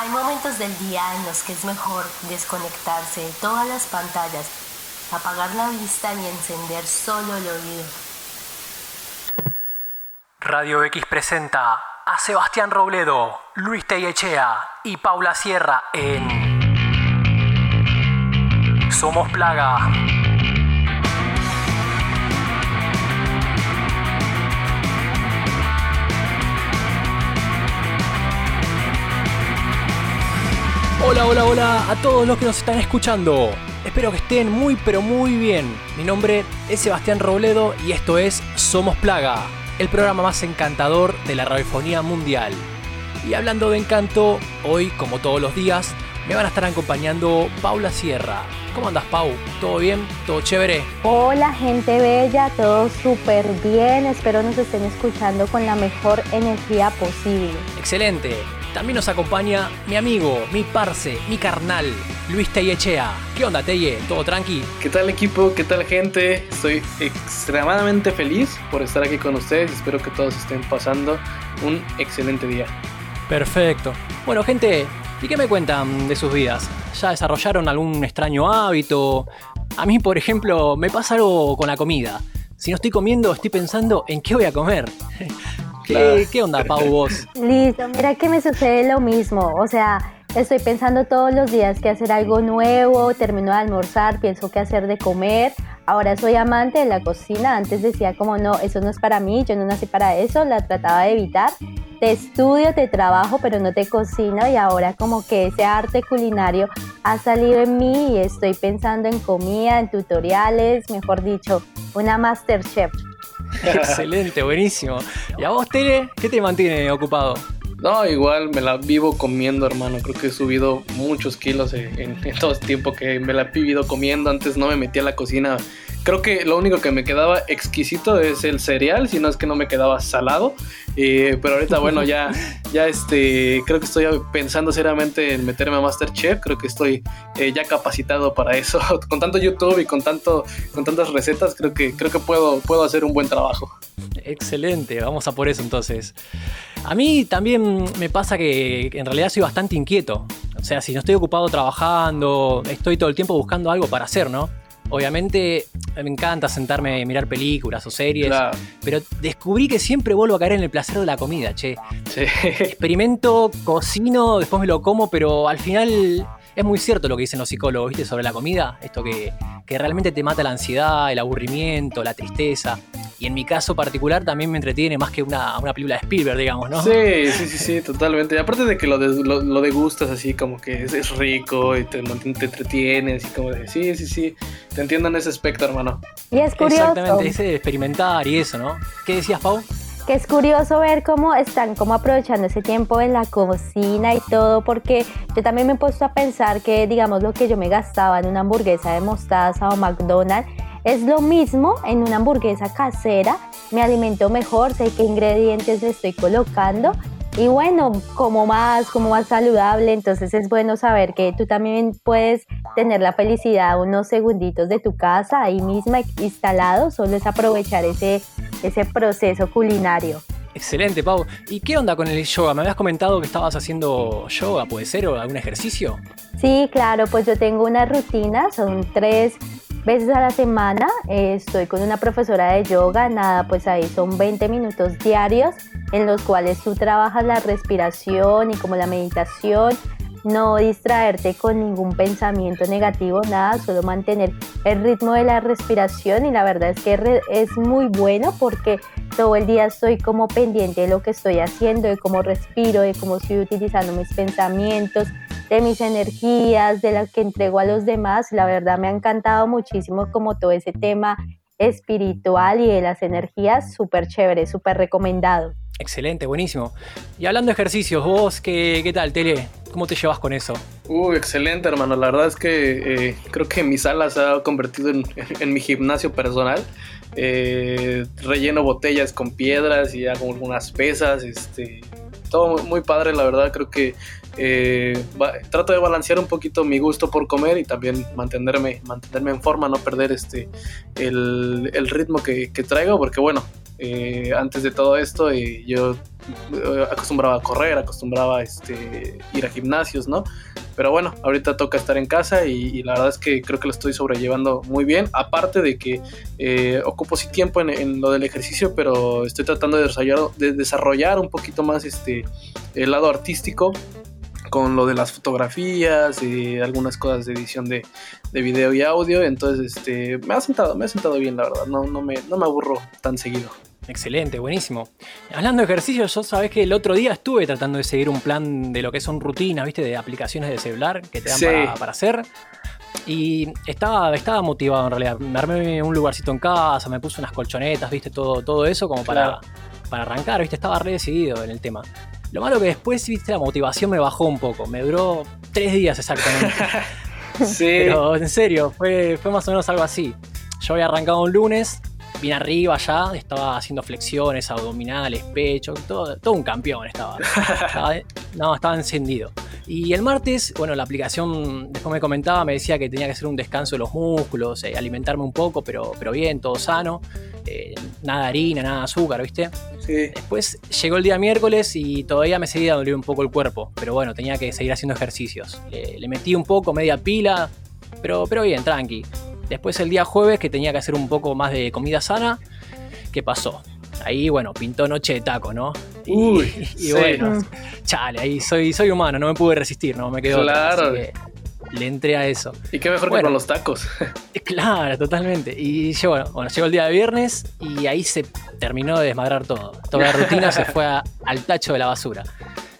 Hay momentos del día en los que es mejor desconectarse de todas las pantallas, apagar la vista y encender solo el oído. Radio X presenta a Sebastián Robledo, Luis Tellechea y Paula Sierra en Somos Plaga. Hola, hola, hola a todos los que nos están escuchando. Espero que estén muy pero muy bien. Mi nombre es Sebastián Robledo y esto es Somos Plaga, el programa más encantador de la radiofonía mundial. Y hablando de encanto, hoy, como todos los días, me van a estar acompañando Paula Sierra. ¿Cómo andas, Pau? ¿Todo bien? ¿Todo chévere? Hola, gente bella, todo súper bien. Espero nos estén escuchando con la mejor energía posible. Excelente. También nos acompaña mi amigo, mi parce, mi carnal, Luis Tellechea. ¿Qué onda, Telle? ¿Todo tranqui? ¿Qué tal equipo? ¿Qué tal gente? Estoy extremadamente feliz por estar aquí con ustedes. Espero que todos estén pasando un excelente día. Perfecto. Bueno, gente, ¿y qué me cuentan de sus vidas? ¿Ya desarrollaron algún extraño hábito? A mí, por ejemplo, me pasa algo con la comida. Si no estoy comiendo, estoy pensando en qué voy a comer. ¿Qué, onda, Pau, vos? Listo, mira que me sucede lo mismo. O sea, estoy pensando todos los días que hacer algo nuevo, termino de almorzar, pienso qué hacer de comer. Ahora soy amante de la cocina. Antes decía como no, eso no es para mí, yo no nací para eso, la trataba de evitar. Te estudio, te trabajo, pero no te cocino y ahora como que ese arte culinario ha salido en mí y estoy pensando en comida, en tutoriales, mejor dicho, una master chef. Excelente, buenísimo. ¿Y a vos, Tele, qué te mantiene ocupado? No, igual me la vivo comiendo, hermano. Creo que he subido muchos kilos en, todo este tiempo que me la he vivido comiendo. Antes no me metía a la cocina Creo que lo único que me quedaba exquisito es el cereal, si no es que no me quedaba salado. Eh, pero ahorita, bueno, ya, ya este, creo que estoy pensando seriamente en meterme a Masterchef. Creo que estoy eh, ya capacitado para eso. con tanto YouTube y con tanto, con tantas recetas, creo que, creo que puedo, puedo hacer un buen trabajo. Excelente, vamos a por eso entonces. A mí también me pasa que en realidad soy bastante inquieto. O sea, si no estoy ocupado trabajando, estoy todo el tiempo buscando algo para hacer, ¿no? Obviamente me encanta sentarme y mirar películas o series, pero descubrí que siempre vuelvo a caer en el placer de la comida, che. Experimento, cocino, después me lo como, pero al final es muy cierto lo que dicen los psicólogos, ¿viste? Sobre la comida, esto que, que realmente te mata la ansiedad, el aburrimiento, la tristeza. Y en mi caso particular también me entretiene más que una, película de Spielberg, digamos, ¿no? Sí, sí, sí, sí, totalmente. Y aparte de que lo, lo, degustas así, como que es, rico y te, te entretienes y como de, sí, sí, sí, te entiendo en ese aspecto, hermano. Y es curioso. Exactamente, ese de experimentar y eso, ¿no? ¿Qué decías, Pau? Es curioso ver cómo están como aprovechando ese tiempo en la cocina y todo, porque yo también me he puesto a pensar que, digamos, lo que yo me gastaba en una hamburguesa de mostaza o McDonald's, es lo mismo en una hamburguesa casera, me alimento mejor, sé qué ingredientes le estoy colocando y bueno, como más, como más saludable, entonces es bueno saber que tú también puedes tener la felicidad unos segunditos de tu casa ahí misma instalado, solo es aprovechar ese, ese proceso culinario. Excelente, Pau. ¿Y qué onda con el yoga? Me habías comentado que estabas haciendo yoga, ¿puede ser? ¿O algún ejercicio? Sí, claro, pues yo tengo una rutina, son tres veces a la semana. Eh, estoy con una profesora de yoga, nada, pues ahí son 20 minutos diarios en los cuales tú trabajas la respiración y como la meditación, no distraerte con ningún pensamiento negativo, nada, solo mantener el ritmo de la respiración y la verdad es que es muy bueno porque todo el día estoy como pendiente de lo que estoy haciendo, de cómo respiro, de cómo estoy utilizando mis pensamientos, de mis energías, de las que entrego a los demás. La verdad me ha encantado muchísimo como todo ese tema espiritual y de las energías, súper chévere, súper recomendado. Excelente, buenísimo. Y hablando de ejercicios, vos, ¿qué, qué tal, Tele? ¿Cómo te llevas con eso? Uh, excelente, hermano. La verdad es que eh, creo que mi sala se ha convertido en, mi gimnasio personal. Eh, relleno botellas con piedras y hago algunas pesas. Este, todo muy padre, la verdad. Creo que eh, trato de balancear un poquito mi gusto por comer y también mantenerme, mantenerme en forma, no perder este, el, ritmo que, que traigo, porque bueno, eh, antes de todo esto eh, yo eh, acostumbraba a correr, acostumbraba este, ir a gimnasios, ¿no? Pero bueno, ahorita toca estar en casa y, la verdad es que creo que lo estoy sobrellevando muy bien. Aparte de que ocupo sí tiempo en, lo del ejercicio, pero estoy tratando de desarrollar, de desarrollar un poquito más este, el lado artístico con lo de las fotografías y algunas cosas de edición de, de video y audio. Entonces, este, me ha sentado, me ha sentado bien, la verdad. No, no, me, no me aburro tan seguido. Excelente, buenísimo. Hablando de ejercicio, yo sabés que el otro día estuve tratando de seguir un plan de lo que son rutinas, ¿viste? De aplicaciones de celular que te dan para, hacer. Y estaba, estaba motivado en realidad. Me armé un lugarcito en casa, me puse unas colchonetas, ¿viste? Todo, todo eso como para, para arrancar, ¿viste? Estaba re decidido en el tema. Lo malo que después, viste, la motivación me bajó un poco. Me duró tres días exactamente. sí. Pero en serio, fue, fue más o menos algo así. Yo había arrancado un lunes, vine arriba ya, estaba haciendo flexiones, abdominales, pecho, todo, todo un campeón estaba. no, estaba encendido. Y el martes, bueno, la aplicación después me comentaba, me decía que tenía que hacer un descanso de los músculos, eh, alimentarme un poco, pero, pero bien, todo sano. Eh, nada harina, nada azúcar, ¿viste? Sí. Después llegó el día miércoles y todavía me seguía doliendo un poco el cuerpo, pero bueno, tenía que seguir haciendo ejercicios. Le, metí un poco, media pila, pero, pero bien, tranqui. Después el día jueves que tenía que hacer un poco más de comida sana, ¿qué pasó? Ahí, bueno, pintó noche de taco, ¿no? Uy, y, bueno, chale, ahí soy, soy humano, no me pude resistir, no me quedó. Claro. le entré a eso. Y qué mejor que con los tacos. claro, totalmente. Y llegó, bueno, llegó el día de viernes y ahí se terminó de desmadrar todo. Toda la rutina se fue al tacho de la basura.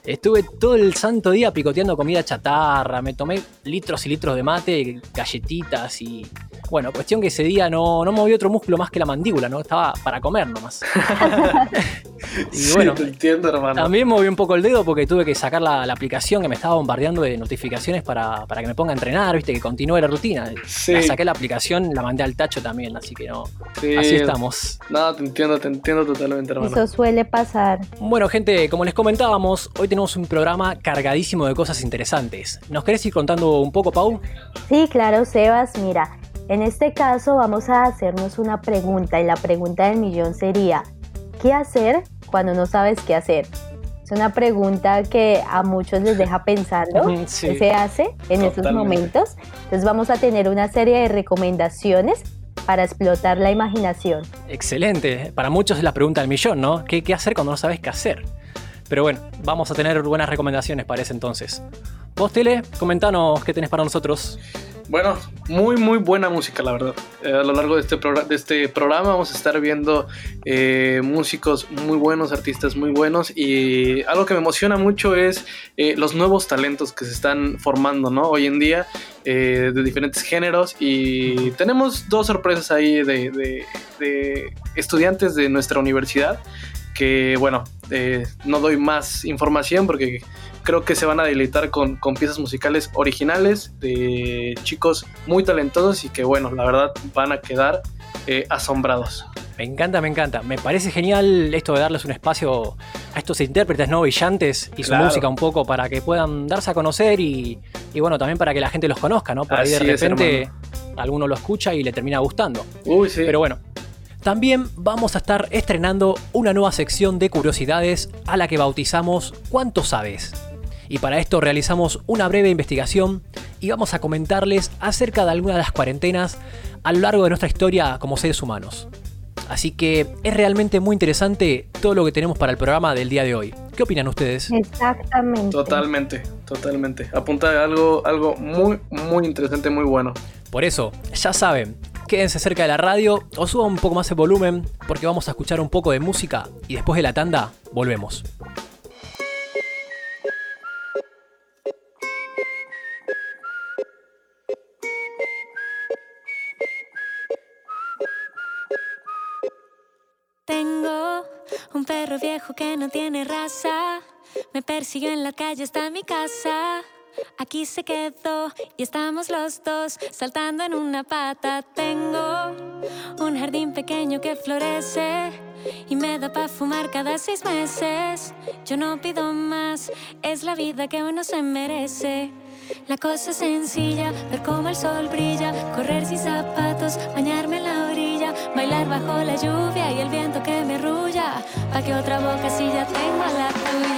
Estuve todo el santo día picoteando comida chatarra, me tomé litros y litros de mate, galletitas y bueno, cuestión que ese día no, no moví otro músculo más que la mandíbula, ¿no? Estaba para comer nomás. y bueno, te entiendo, hermano. También moví un poco el dedo porque tuve que sacar la, aplicación que me estaba bombardeando de notificaciones para, que me ponga a entrenar, viste, que continúe la rutina. La saqué la aplicación, la mandé al tacho también, así que no. Así estamos. No, te entiendo, te entiendo totalmente, hermano. Eso suele pasar. Bueno, gente, como les comentábamos, hoy tenemos un programa cargadísimo de cosas interesantes. ¿Nos querés ir contando un poco, Pau? Sí, claro, Sebas. Mira, en este caso vamos a hacernos una pregunta y la pregunta del millón sería, ¿qué hacer cuando no sabes qué hacer? Es una pregunta que a muchos les deja pensando qué se hace en estos momentos. Entonces vamos a tener una serie de recomendaciones para explotar la imaginación. Excelente. Para muchos es la pregunta del millón, ¿no? ¿Qué, qué hacer cuando no sabes qué hacer? Pero bueno, vamos a tener buenas recomendaciones para ese entonces. Vos, Tele, comentanos qué tenés para nosotros. Bueno, muy muy buena música, la verdad. Eh, a lo largo de este, de este programa vamos a estar viendo eh, músicos muy buenos, artistas muy buenos y algo que me emociona mucho es eh, los nuevos talentos que se están formando, ¿no? Hoy en día de diferentes géneros y tenemos dos sorpresas ahí de, de estudiantes de nuestra universidad que, bueno, no doy más información porque creo que se van a deleitar con, piezas musicales originales de chicos muy talentosos y que bueno, la verdad van a quedar eh, asombrados. Me encanta, me encanta. Me parece genial esto de darles un espacio a estos intérpretes no brillantes y su música un poco para que puedan darse a conocer y, bueno, también para que la gente los conozca, ¿no? Por ahí de repente alguno lo escucha y le termina gustando. Uy, sí. Pero bueno, también vamos a estar estrenando una nueva sección de curiosidades a la que bautizamos ¿Cuánto sabes? y para esto realizamos una breve investigación y vamos a comentarles acerca de algunas de las cuarentenas a lo largo de nuestra historia como seres humanos. Así que es realmente muy interesante todo lo que tenemos para el programa del día de hoy. ¿Qué opinan ustedes? Exactamente. Totalmente, totalmente. Apunta a algo, algo muy, muy interesante, muy bueno. Por eso, ya saben, quédense cerca de la radio o suban un poco más el volumen porque vamos a escuchar un poco de música y después de la tanda volvemos. Un perro viejo que no tiene raza. Me persiguió en la calle hasta mi casa. Aquí se quedó y estamos los dos saltando en una pata. Tengo un jardín pequeño que florece y me da para fumar cada seis meses. Yo no pido más, es la vida que uno se merece. La cosa es sencilla, ver cómo el sol brilla, correr sin zapatos, bañarme en la orilla bailar bajo la lluvia y el viento que me arrulla, pa' que otra boca si ya tengo la tuya.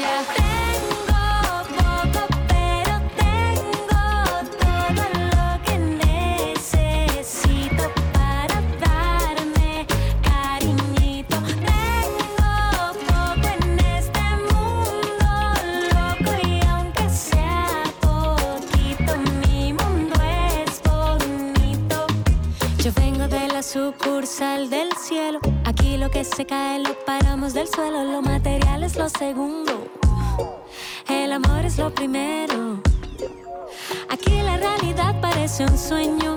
Se cae lo paramos del suelo. Lo material es lo segundo. El amor es lo primero. Aquí la realidad parece un sueño.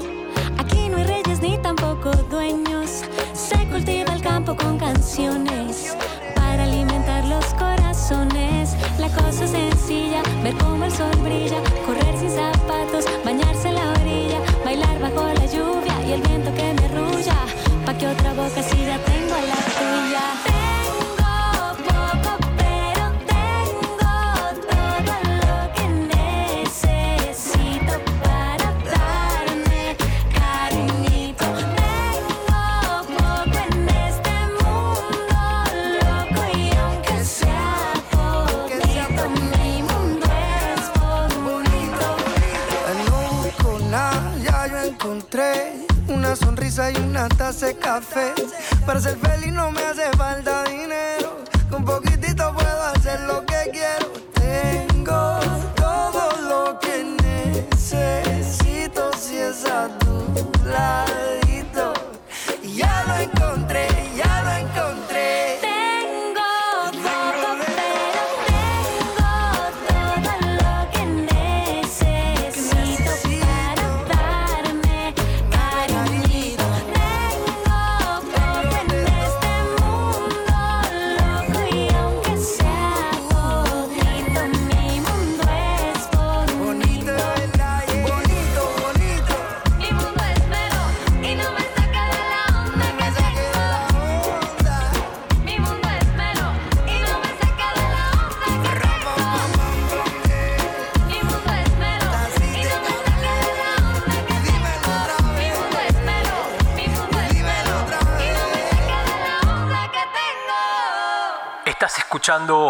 Aquí no hay reyes ni tampoco dueños. Se cultiva el campo con canciones para alimentar los corazones. La cosa sencilla, ver cómo el sol brilla, correr sin zapatos, bañarse en la orilla, bailar bajo la lluvia y el viento que me arrulla, pa' que otra boca si ya tengo la tuya. Café. Para ser feliz no me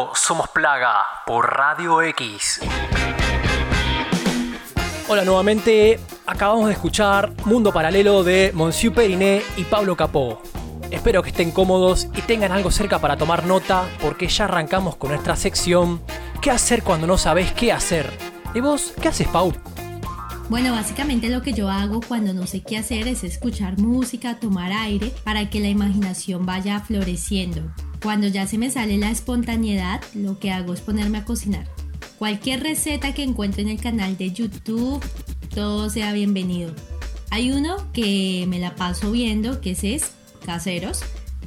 escuchando Somos Plaga por Radio X. Hola nuevamente, acabamos de escuchar Mundo Paralelo de Monsieur Periné y Pablo Capó. Espero que estén cómodos y tengan algo cerca para tomar nota porque ya arrancamos con nuestra sección ¿Qué hacer cuando no sabes qué hacer? ¿Y vos qué haces, Pau? Bueno, básicamente lo que yo hago cuando no sé qué hacer es escuchar música, tomar aire para que la imaginación vaya floreciendo. Cuando ya se me sale la espontaneidad, lo que hago es ponerme a cocinar. Cualquier receta que encuentre en el canal de YouTube, todo sea bienvenido. Hay uno que me la paso viendo, que es, Caseros,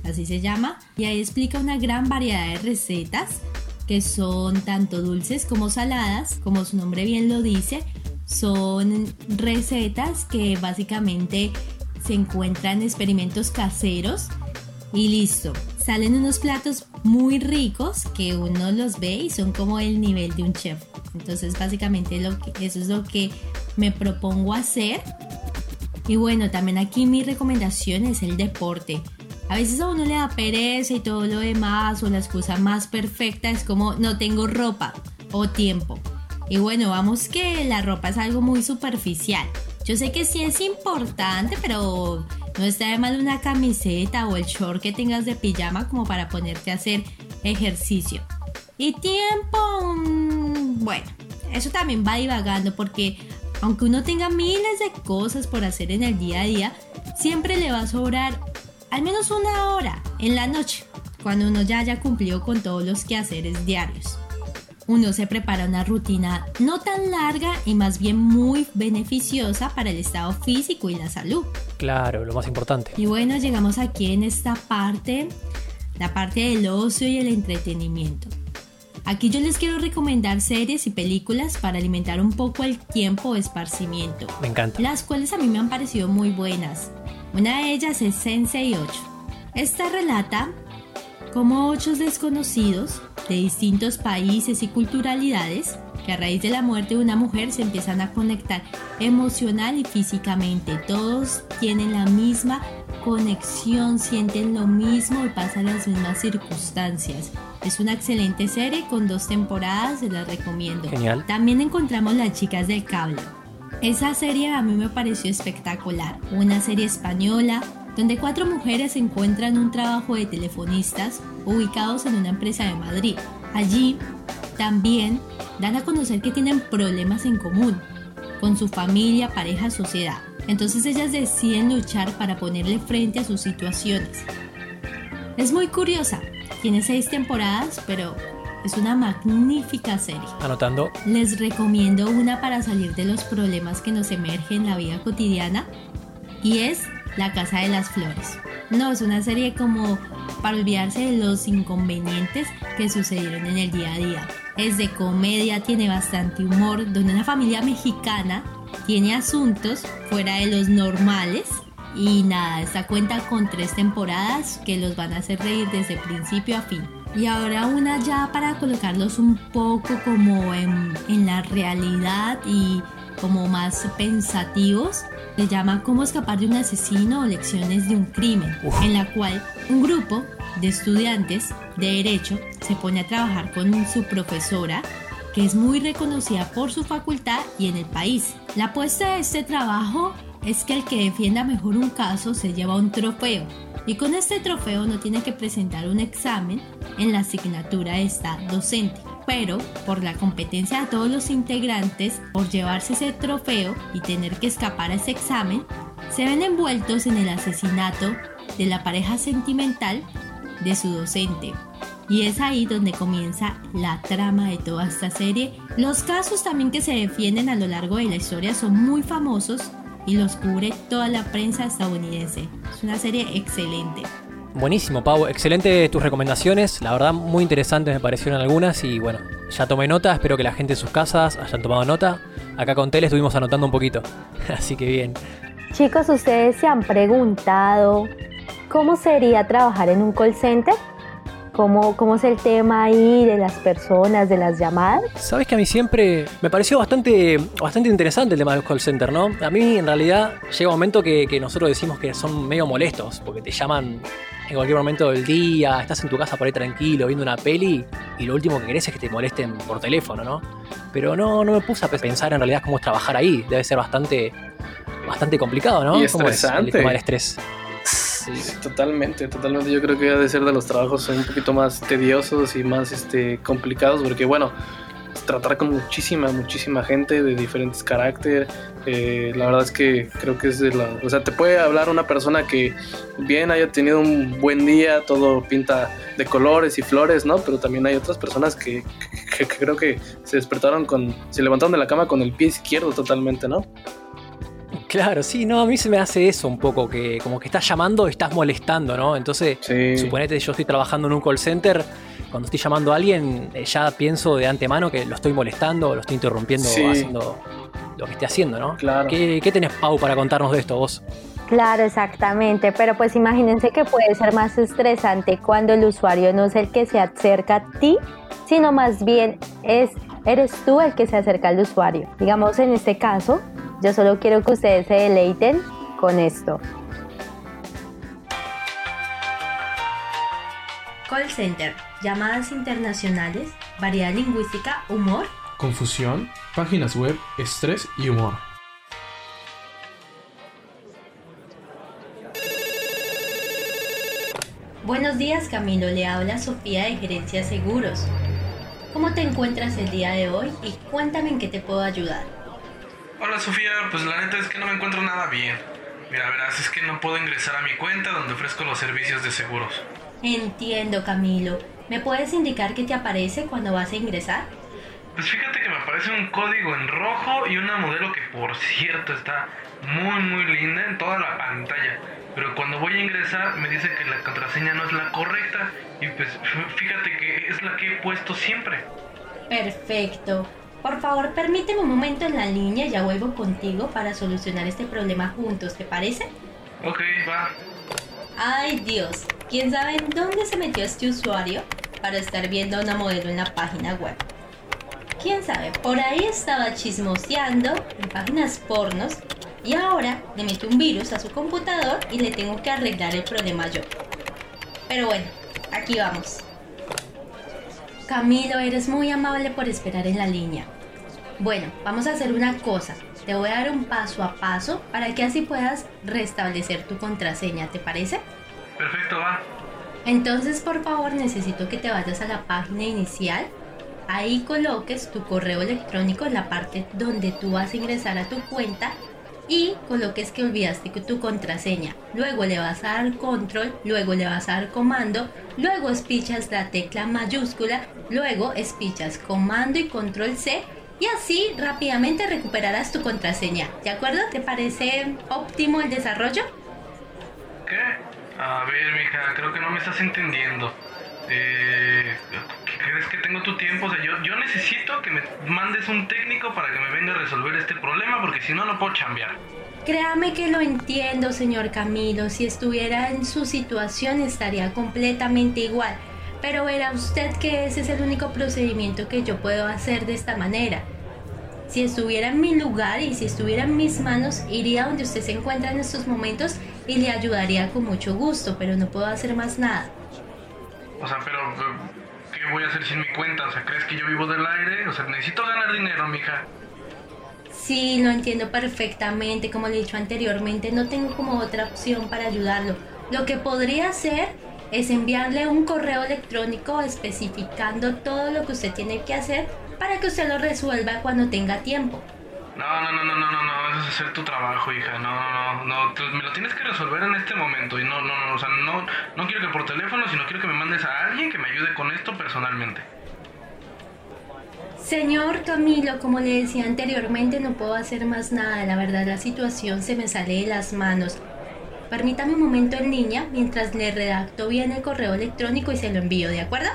así se llama, y ahí explica una gran variedad de recetas que son tanto dulces como saladas, como su nombre bien lo dice, son recetas que básicamente se encuentran experimentos caseros y listo. Salen unos platos muy ricos que uno los ve y son como el nivel de un chef. Entonces básicamente eso es lo que me propongo hacer. Y bueno, también aquí mi recomendación es el deporte. A veces a uno le da pereza y todo lo demás o la excusa más perfecta es como no tengo ropa o tiempo. Y bueno, vamos que la ropa es algo muy superficial. Yo sé que sí es importante, pero no está de mal una camiseta o el short que tengas de pijama como para ponerte a hacer ejercicio. Y tiempo, mm, bueno, eso también va divagando porque aunque uno tenga miles de cosas por hacer en el día a día, siempre le va a sobrar al menos una hora en la noche, cuando uno ya haya cumplido con todos los quehaceres diarios uno se prepara una rutina no tan larga y más bien muy beneficiosa para el estado físico y la salud. Claro, lo más importante. Y bueno, llegamos aquí en esta parte, la parte del ocio y el entretenimiento. Aquí yo les quiero recomendar series y películas para alimentar un poco el tiempo de esparcimiento. Me encanta. Las cuales a mí me han parecido muy buenas. Una de ellas es Sensei 8. Esta relata cómo ocho desconocidos de distintos países y culturalidades que a raíz de la muerte de una mujer se empiezan a conectar emocional y físicamente. Todos tienen la misma conexión, sienten lo mismo y pasan las mismas circunstancias. Es una excelente serie con dos temporadas, se las recomiendo. Genial. También encontramos Las chicas del cable. Esa serie a mí me pareció espectacular. Una serie española donde cuatro mujeres encuentran un trabajo de telefonistas ubicados en una empresa de Madrid. Allí también dan a conocer que tienen problemas en común con su familia, pareja, sociedad. Entonces ellas deciden luchar para ponerle frente a sus situaciones. Es muy curiosa, tiene seis temporadas, pero es una magnífica serie. Anotando. Les recomiendo una para salir de los problemas que nos emergen en la vida cotidiana y es La Casa de las Flores. No, es una serie como para olvidarse de los inconvenientes que sucedieron en el día a día. Es de comedia, tiene bastante humor, donde una familia mexicana tiene asuntos fuera de los normales y nada, esta cuenta con tres temporadas que los van a hacer reír desde principio a fin. Y ahora una ya para colocarlos un poco como en, la realidad y como más pensativos, se llama Cómo escapar de un asesino o lecciones de un crimen, en la cual un grupo de estudiantes de derecho se pone a trabajar con su profesora que es muy reconocida por su facultad y en el país. La apuesta de este trabajo es que el que defienda mejor un caso se lleva un trofeo y con este trofeo no tiene que presentar un examen en la asignatura de esta docente. Pero por la competencia de todos los integrantes, por llevarse ese trofeo y tener que escapar a ese examen, se ven envueltos en el asesinato de la pareja sentimental de su docente. Y es ahí donde comienza la trama de toda esta serie. Los casos también que se defienden a lo largo de la historia son muy famosos y los cubre toda la prensa estadounidense. Es una serie excelente. Buenísimo, Pau. Excelente tus recomendaciones. La verdad, muy interesantes me parecieron algunas. Y bueno, ya tomé nota. Espero que la gente en sus casas hayan tomado nota. Acá con Tele estuvimos anotando un poquito. Así que bien. Chicos, ¿ustedes se han preguntado cómo sería trabajar en un call center? ¿Cómo, ¿Cómo es el tema ahí de las personas, de las llamadas? Sabes que a mí siempre me pareció bastante, bastante interesante el tema del call center, ¿no? A mí en realidad llega un momento que, que nosotros decimos que son medio molestos, porque te llaman en cualquier momento del día, estás en tu casa por ahí tranquilo, viendo una peli, y lo último que querés es que te molesten por teléfono, ¿no? Pero no, no me puse a pensar en realidad cómo es trabajar ahí. Debe ser bastante, bastante complicado, ¿no? Y ¿Cómo es el estresante. tema del estrés? Sí, totalmente, totalmente. Yo creo que ha de ser de los trabajos un poquito más tediosos y más este, complicados, porque bueno, tratar con muchísima, muchísima gente de diferentes caracteres. eh, la verdad es que creo que es de la. O sea, te puede hablar una persona que bien haya tenido un buen día, todo pinta de colores y flores, ¿no? Pero también hay otras personas que, que- que creo que se despertaron con. Se levantaron de la cama con el pie izquierdo totalmente, ¿no? Claro, sí, no, a mí se me hace eso un poco, que como que estás llamando, estás molestando, ¿no? Entonces, Sí. suponete yo estoy trabajando en un call center, cuando estoy llamando a alguien, eh, ya pienso de antemano que lo estoy molestando, lo estoy interrumpiendo Sí. haciendo lo que esté haciendo, ¿no? Claro. ¿Qué, qué tenés, Pau, para contarnos de esto vos? Claro, exactamente, pero pues imagínense que puede ser más estresante cuando el usuario no es el que se acerca a ti, sino más bien es eres tú el que se acerca al usuario. Digamos en este caso, yo solo quiero que ustedes se deleiten con esto. Call center, llamadas internacionales, variedad lingüística, humor. Confusión, páginas web, estrés y humor. Buenos días Camilo, le habla Sofía de Gerencia Seguros. ¿Cómo te encuentras el día de hoy y cuéntame en qué te puedo ayudar? Hola Sofía, pues la neta es que no me encuentro nada bien. Mira, verás, es que no puedo ingresar a mi cuenta donde ofrezco los servicios de seguros. Entiendo Camilo. ¿Me puedes indicar qué te aparece cuando vas a ingresar? Pues fíjate que me aparece un código en rojo y una modelo que por cierto está muy muy linda en toda la pantalla. Pero cuando voy a ingresar me dice que la contraseña no es la correcta y pues fíjate que es la que he puesto siempre. Perfecto. Por favor, permíteme un momento en la línea y ya vuelvo contigo para solucionar este problema juntos, ¿te parece? Ok, va. Ay Dios, ¿quién sabe en dónde se metió este usuario para estar viendo a una modelo en la página web? quién sabe, por ahí estaba chismoseando en páginas pornos y ahora le meto un virus a su computador y le tengo que arreglar el problema yo. Pero bueno, aquí vamos. Camilo, eres muy amable por esperar en la línea. Bueno, vamos a hacer una cosa. Te voy a dar un paso a paso para que así puedas restablecer tu contraseña, ¿te parece? Perfecto, va. Entonces, por favor, necesito que te vayas a la página inicial. Ahí coloques tu correo electrónico en la parte donde tú vas a ingresar a tu cuenta y coloques que olvidaste tu contraseña. Luego le vas a dar control, luego le vas a dar comando, luego espichas la tecla mayúscula, luego espichas comando y control C y así rápidamente recuperarás tu contraseña. ¿De acuerdo? ¿Te parece óptimo el desarrollo? ¿Qué? A ver, mija, creo que no me estás entendiendo. Eh, ¿Crees que tengo tu tiempo? O sea, yo, yo necesito que me mandes un técnico para que me venga a resolver este problema porque si no, no puedo chambear. Créame que lo entiendo, señor Camilo. Si estuviera en su situación estaría completamente igual. Pero verá usted que ese es el único procedimiento que yo puedo hacer de esta manera. Si estuviera en mi lugar y si estuviera en mis manos, iría donde usted se encuentra en estos momentos y le ayudaría con mucho gusto, pero no puedo hacer más nada. O sea, pero ¿qué voy a hacer sin mi cuenta? O sea, ¿crees que yo vivo del aire? O sea, necesito ganar dinero, mija. Sí, lo entiendo perfectamente. Como le he dicho anteriormente, no tengo como otra opción para ayudarlo. Lo que podría hacer es enviarle un correo electrónico especificando todo lo que usted tiene que hacer para que usted lo resuelva cuando tenga tiempo. No, no, no, no, no, no, no, es hacer tu trabajo, hija. No, no, no, no, me lo tienes que resolver en este momento. Y no, no, no, o sea, no, no quiero que por teléfono, sino quiero que me mandes a alguien que me ayude con esto personalmente. Señor Camilo, como le decía anteriormente, no puedo hacer más nada. La verdad, la situación se me sale de las manos. Permítame un momento en línea mientras le redacto bien el correo electrónico y se lo envío, ¿de acuerdo?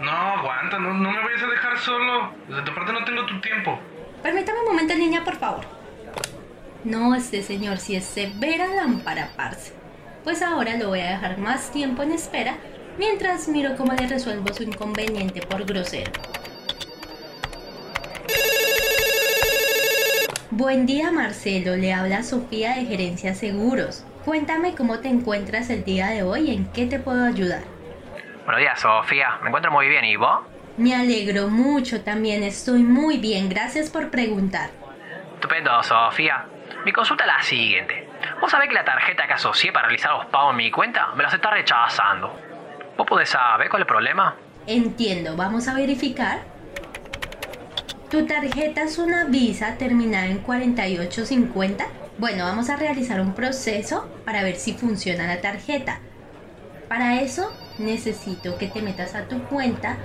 No, aguanta, no, no me vayas a dejar solo. De tu parte no tengo tu tiempo. Permítame un momento en línea, por favor. No, este señor si es severa lámpara, parce. Pues ahora lo voy a dejar más tiempo en espera mientras miro cómo le resuelvo su inconveniente por grosero. Buen día, Marcelo. Le habla Sofía de Gerencia Seguros. Cuéntame cómo te encuentras el día de hoy y en qué te puedo ayudar. Buenos días, Sofía. Me encuentro muy bien. ¿Y vos? Me alegro mucho también. Estoy muy bien. Gracias por preguntar. Estupendo, Sofía. Mi consulta es la siguiente. ¿Vos sabés que la tarjeta que asocié para realizar los pagos en mi cuenta me las está rechazando? ¿Vos podés saber cuál es el problema? Entiendo. Vamos a verificar. Tu tarjeta es una Visa terminada en 4850. Bueno, vamos a realizar un proceso para ver si funciona la tarjeta. Para eso necesito que te metas a tu cuenta.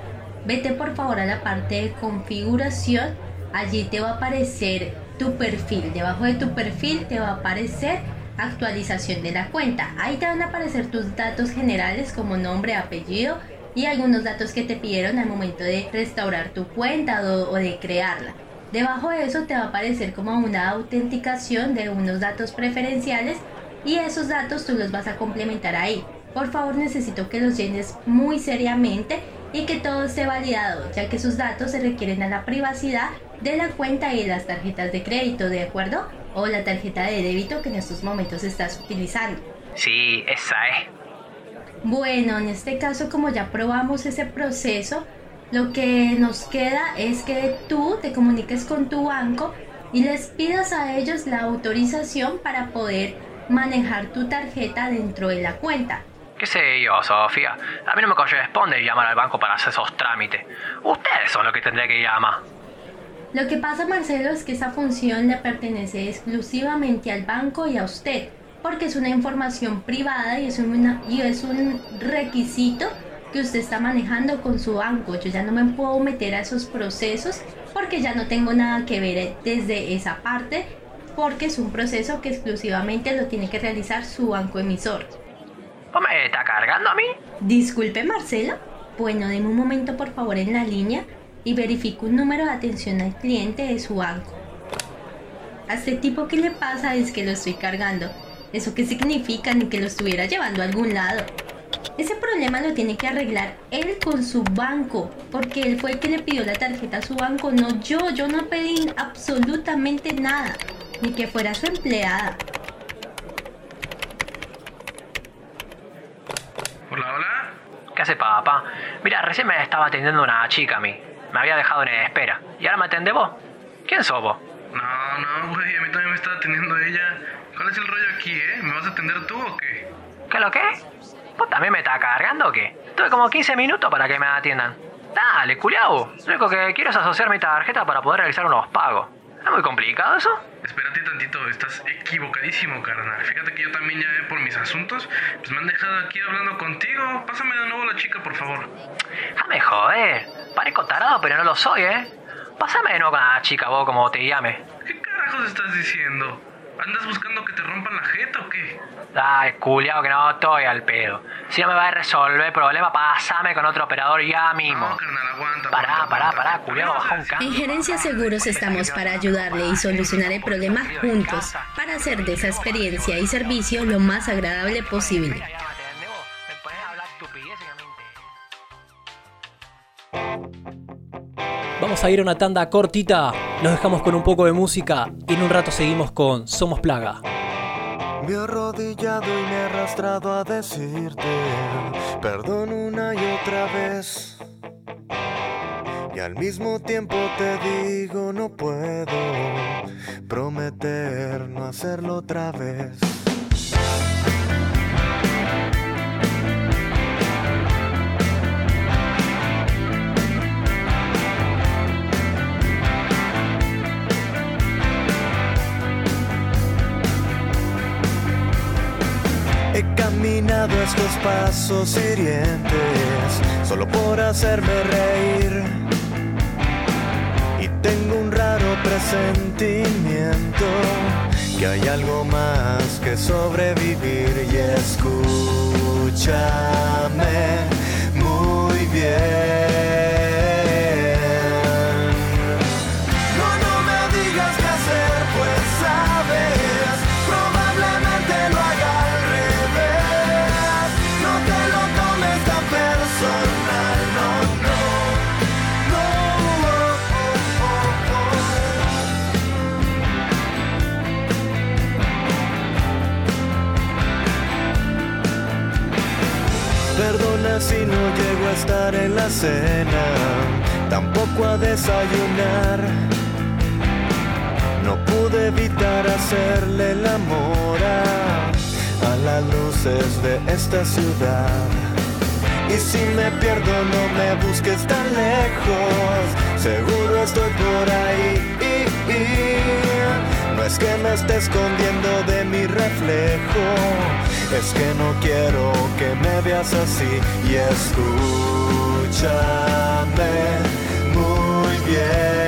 Vete por favor a la parte de configuración. Allí te va a aparecer tu perfil. Debajo de tu perfil te va a aparecer actualización de la cuenta. Ahí te van a aparecer tus datos generales como nombre, apellido y algunos datos que te pidieron al momento de restaurar tu cuenta o, de crearla. Debajo de eso te va a aparecer como una autenticación de unos datos preferenciales y esos datos tú los vas a complementar ahí. Por favor necesito que los llenes muy seriamente y que todo esté validado, ya que sus datos se requieren a la privacidad de la cuenta y de las tarjetas de crédito, ¿de acuerdo? O la tarjeta de débito que en estos momentos estás utilizando. Sí, esa es. Bueno, en este caso como ya probamos ese proceso, lo que nos queda es que tú te comuniques con tu banco y les pidas a ellos la autorización para poder manejar tu tarjeta dentro de la cuenta. ¿Qué sé yo, Sofía? A mí no me corresponde llamar al banco para hacer esos trámites. Ustedes son los que tendría que llamar. Lo que pasa, Marcelo, es que esa función le pertenece exclusivamente al banco y a usted porque es una información privada y es, una, y es un requisito que usted está manejando con su banco. Yo ya no me puedo meter a esos procesos porque ya no tengo nada que ver desde esa parte porque es un proceso que exclusivamente lo tiene que realizar su banco emisor. ¿Vos me está cargando a mí? Disculpe, Marcelo. Bueno, denme un momento por favor en la línea y verifico un número de atención al cliente de su banco. A este tipo que le pasa es que lo estoy cargando. ¿Eso qué significa? Ni que lo estuviera llevando a algún lado. Ese problema lo tiene que arreglar él con su banco, porque él fue el que le pidió la tarjeta a su banco, no yo. Yo no pedí absolutamente nada, ni que fuera su empleada. Hola, hola. ¿Qué hace papá? Mira, recién me estaba atendiendo una chica a mí. Me había dejado en espera. ¿Y ahora me atende vos? ¿Quién sos vos? No, no, güey, a mí también me está atendiendo ella. ¿Cuál es el rollo aquí, eh? ¿Me vas a atender tú o qué? ¿Qué lo qué? ¿Vos también me estás cargando o qué? Tuve como 15 minutos para que me atiendan. Dale, culiao. Lo único que quiero es asociar mi tarjeta para poder realizar unos pagos. ¿Es muy complicado eso? Espérate tantito, estás equivocadísimo, carnal. Fíjate que yo también ya por mis asuntos. Pues me han dejado aquí hablando contigo. Pásame de nuevo la chica, por favor. Déjame joder. Parezco tarado, pero no lo soy, ¿eh? Pásame de nuevo con la chica, vos, como te llame. ¿Qué carajos estás diciendo? ¿Andas buscando que te rompan la jeta o qué? Ay, culiao, que no estoy al pedo. Si no me va a resolver el problema, pásame con otro operador ya mismo. No, carnal, aguanta. Pará, aguanta, pará, aguanta. pará, culiao, baja un En cambio. Gerencia Seguros estamos para ayudarle y solucionar el problema juntos, para hacer de esa experiencia y servicio lo más agradable posible. Me pones a hablar estupideces Vamos a ir a una tanda cortita, los dejamos con un poco de música y en un rato seguimos con Somos Plaga. Me he arrodillado y me he arrastrado a decirte perdón una y otra vez. Y al mismo tiempo te digo no puedo prometer no hacerlo otra vez. He caminado estos pasos hirientes solo por hacerme reír. Y tengo un raro presentimiento que hay algo más que sobrevivir y escúchame muy bien. Si no llego a estar en la cena, tampoco a desayunar. No pude evitar hacerle el amor a, a las luces de esta ciudad. Y si me pierdo, no me busques tan lejos. Seguro estoy por ahí. Es que me esté escondiendo de mi reflejo. Es que no quiero que me veas así. Y escúchame muy bien.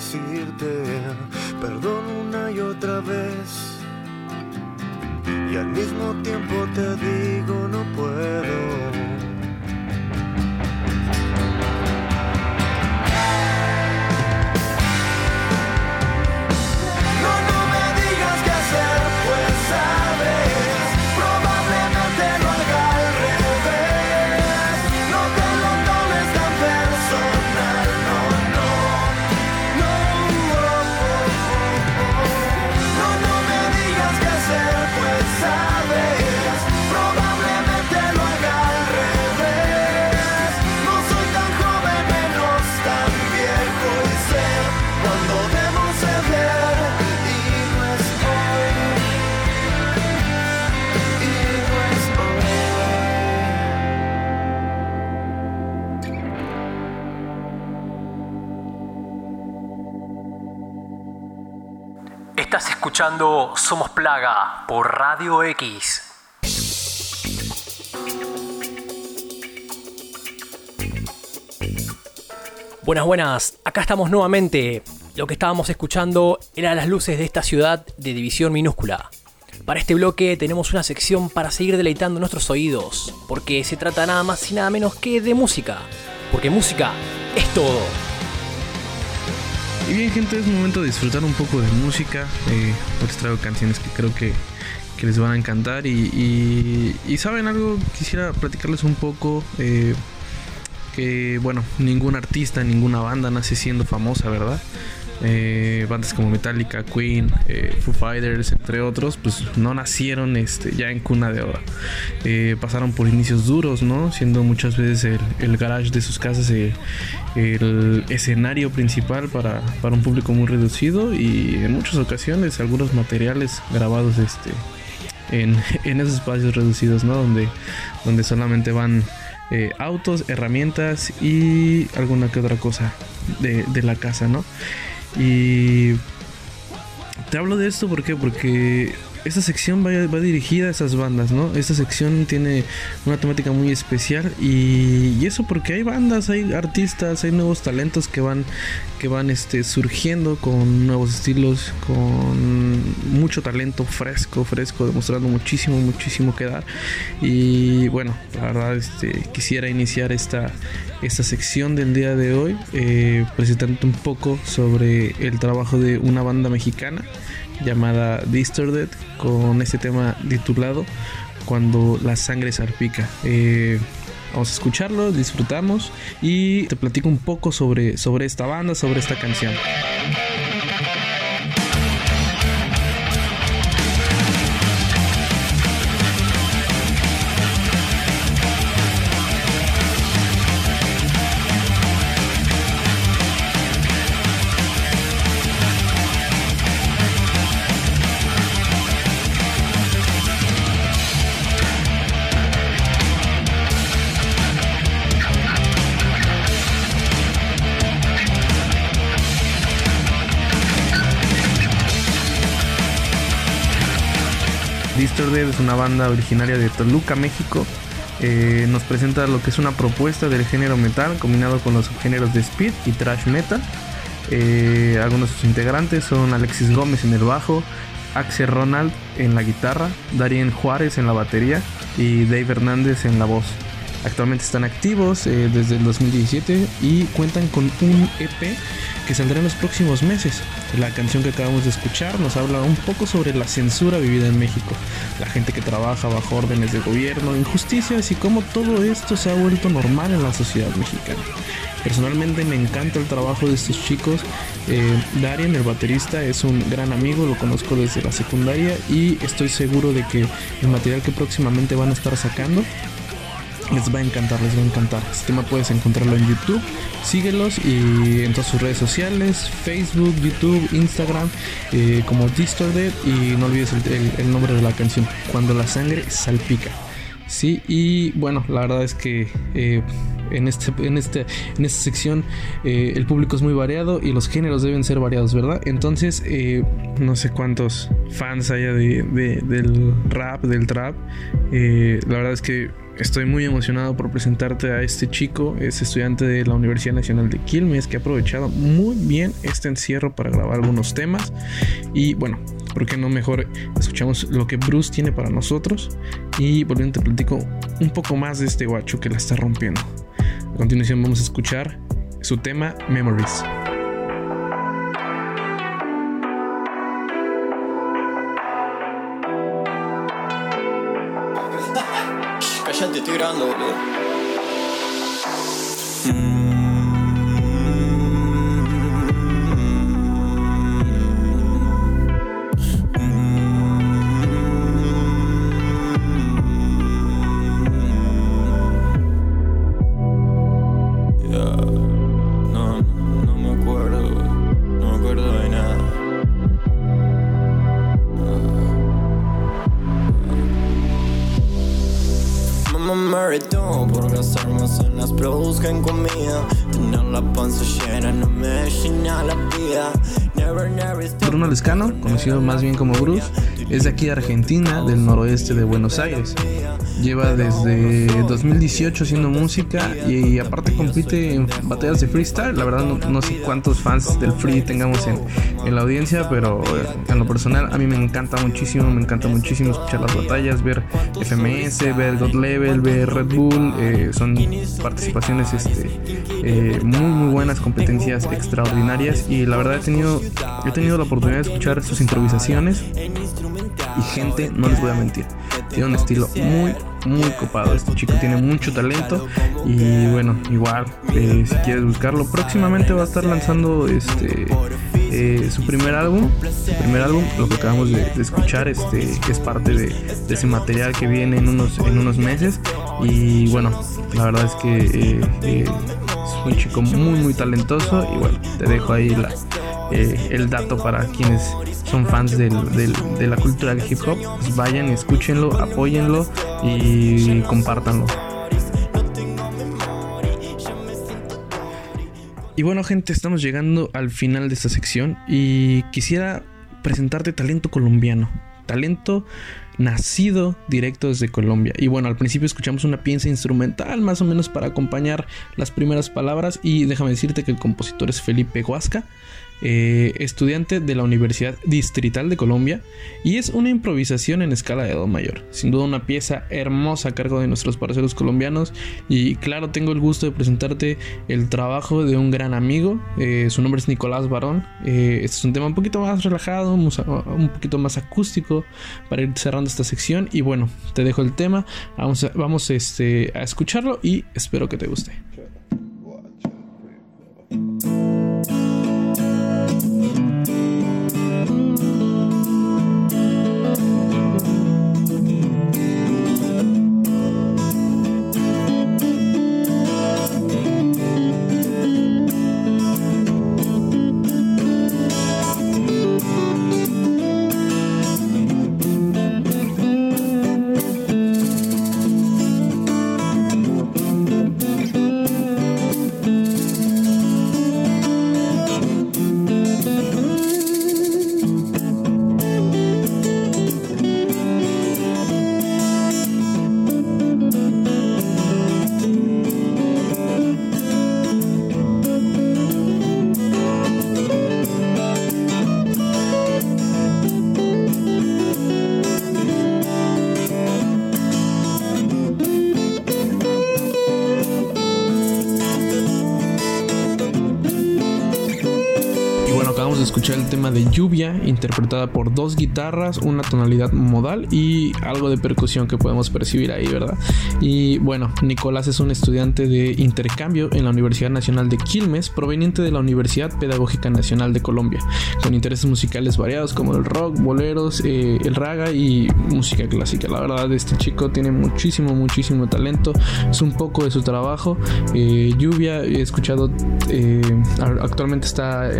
Arrastrado Somos Plaga por Radio X. Buenas, buenas. Acá estamos nuevamente. Lo que estábamos escuchando eran las luces de esta ciudad de división minúscula. Para este bloque tenemos una sección para seguir deleitando nuestros oídos, porque se trata nada más y nada menos que de música. Porque música es todo. Y bien, gente, es momento de disfrutar un poco de música. Eh, les traigo canciones que creo que, que les van a encantar. Y saben algo, quisiera platicarles un poco. eh, que, bueno, ningún artista, ninguna banda nace siendo famosa, ¿verdad? Eh, bandas como Metallica, Queen, eh, Foo Fighters, entre otros, pues no nacieron este, ya en cuna de oro. Eh, pasaron por inicios duros, ¿no? Siendo muchas veces el, el garage de sus casas eh, el escenario principal para, para un público muy reducido y en muchas ocasiones algunos materiales grabados este, en, en esos espacios reducidos, ¿no? Donde, donde solamente van autos, herramientas y alguna que otra cosa de, de la casa, ¿no? Y te hablo de esto ¿por qué? porque esta sección va, va dirigida a esas bandas, ¿no? Esta sección tiene una temática muy especial y, eso porque hay bandas, hay artistas, hay nuevos talentos que van, que van este, surgiendo con nuevos estilos, con mucho talento fresco, fresco, demostrando muchísimo, muchísimo que dar. Y bueno, la verdad este, quisiera iniciar esta, esta sección del día de hoy eh, presentando un poco sobre el trabajo de una banda mexicana llamada Distorted con este tema titulado Cuando la sangre salpica. Eh, vamos a escucharlo, disfrutamos y te platico un poco sobre, sobre esta banda, sobre esta canción. Distorted es una banda originaria de Toluca, México. Eh, nos presenta lo que es una propuesta del género metal combinado con los subgéneros de speed y thrash metal. Eh, algunos de sus integrantes son Alexis Gómez en el bajo, Axel Ronald en la guitarra, Darien Juárez en la batería y Dave Hernández en la voz. Actualmente están activos eh, desde el 2017 y cuentan con un EP que saldrá en los próximos meses. La canción que acabamos de escuchar nos habla un poco sobre la censura vivida en México, la gente que trabaja bajo órdenes de gobierno, injusticias y cómo todo esto se ha vuelto normal en la sociedad mexicana. Personalmente me encanta el trabajo de estos chicos. Eh, Darien, el baterista, es un gran amigo, lo conozco desde la secundaria y estoy seguro de que el material que próximamente van a estar sacando les va a encantar, les va a encantar. Este tema puedes encontrarlo en YouTube. Síguelos y en todas sus redes sociales, Facebook, YouTube, Instagram, eh, como Distorted. Y no olvides el, nombre de la canción, Cuando la sangre salpica. Sí, y bueno, la verdad es que eh, en, este, en, este, en esta sección eh, el público es muy variado y los géneros deben ser variados, ¿verdad? Entonces, no sé cuántos fans haya de, de- del rap, del trap. La verdad es que estoy muy emocionado por presentarte a este chico. Es estudiante de la Universidad Nacional de Quilmes que ha aprovechado muy bien este encierro para grabar algunos temas. Y bueno, ¿por qué no mejor escuchamos lo que Bruce tiene para nosotros? Y volviendo te platico un poco más de este guacho que la está rompiendo. A continuación vamos a escuchar su tema Memories. Cállate, estoy Lescano, conocido más bien como Bruce, es de aquí de Argentina, del noroeste de Buenos Aires. Lleva desde 2018 haciendo música y, aparte compite en batallas de freestyle. La verdad no, no sé cuántos fans del free tengamos en, en la audiencia, pero eh, en lo personal a mí me encanta muchísimo, me encanta muchísimo escuchar las batallas, ver FMS, ver God Level, ver Red Bull. eh, son participaciones este, eh, muy muy buenas, competencias extraordinarias y la verdad he tenido, he tenido la oportunidad de escuchar sus improvisaciones y gente, no les voy a mentir, tiene un estilo muy, muy copado. Este chico tiene mucho talento y bueno, igual, eh, si quieres buscarlo, próximamente va a estar lanzando este eh, su primer álbum. Primer álbum, lo que acabamos de, escuchar, este, que es parte de, ese material que viene en unos, en unos meses. Y bueno, la verdad es que eh, es un chico muy, muy talentoso. Y bueno, te dejo ahí el dato para quienes son fans de la cultura del hip hop, pues vayan, escúchenlo, apóyenlo y compártanlo. Y bueno gente, estamos llegando al final de esta sección y quisiera presentarte talento colombiano. Talento nacido directo desde Colombia. Y bueno, al principio escuchamos una pieza instrumental más o menos para acompañar las primeras palabras y déjame decirte que el compositor es Felipe Huasca. Eh, estudiante de la Universidad Distrital de Colombia y es una improvisación en escala de do mayor. Sin duda una pieza hermosa a cargo de nuestros parceros colombianos y claro tengo el gusto de presentarte el trabajo de un gran amigo, eh, su nombre es Nicolás Barón, eh, este es un tema un poquito más relajado, un poquito más acústico para ir cerrando esta sección y bueno, te dejo el tema, vamos a, este, a escucharlo y espero que te guste. Interpretada por dos guitarras, una tonalidad modal y algo de percusión que podemos percibir ahí, ¿verdad? Y bueno, Nicolás es un estudiante de intercambio en la Universidad Nacional de Quilmes, proveniente de la Universidad Pedagógica Nacional de Colombia, con intereses musicales variados como el rock, boleros, eh, el raga y música clásica. La verdad, este chico tiene muchísimo, muchísimo talento. Es un poco de su trabajo. Eh, Lluvia, he escuchado, eh, actualmente está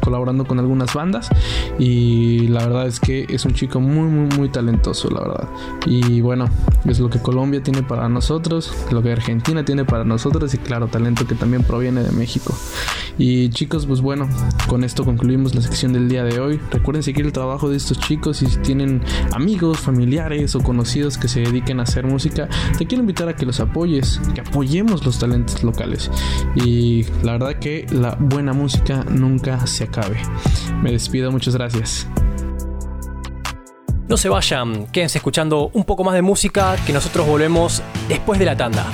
colaborando con algunas bandas y la verdad es que es un chico muy, muy, muy talentoso, la verdad. Y bueno, es lo que Colombia tiene para nosotros, lo que Argentina tiene para nosotros y claro, talento que también proviene de México. Y chicos, pues bueno, con esto concluimos la sección del día de hoy. Recuerden seguir el trabajo de estos chicos y si tienen amigos, familiares o conocidos que se dediquen a hacer música, te quiero invitar a que los apoyes, que apoyemos los talentos locales. Y la verdad que la buena música nunca se acabe. Me despido, muchas gracias. No se vayan, quédense escuchando un poco más de música que nosotros volvemos después de la tanda.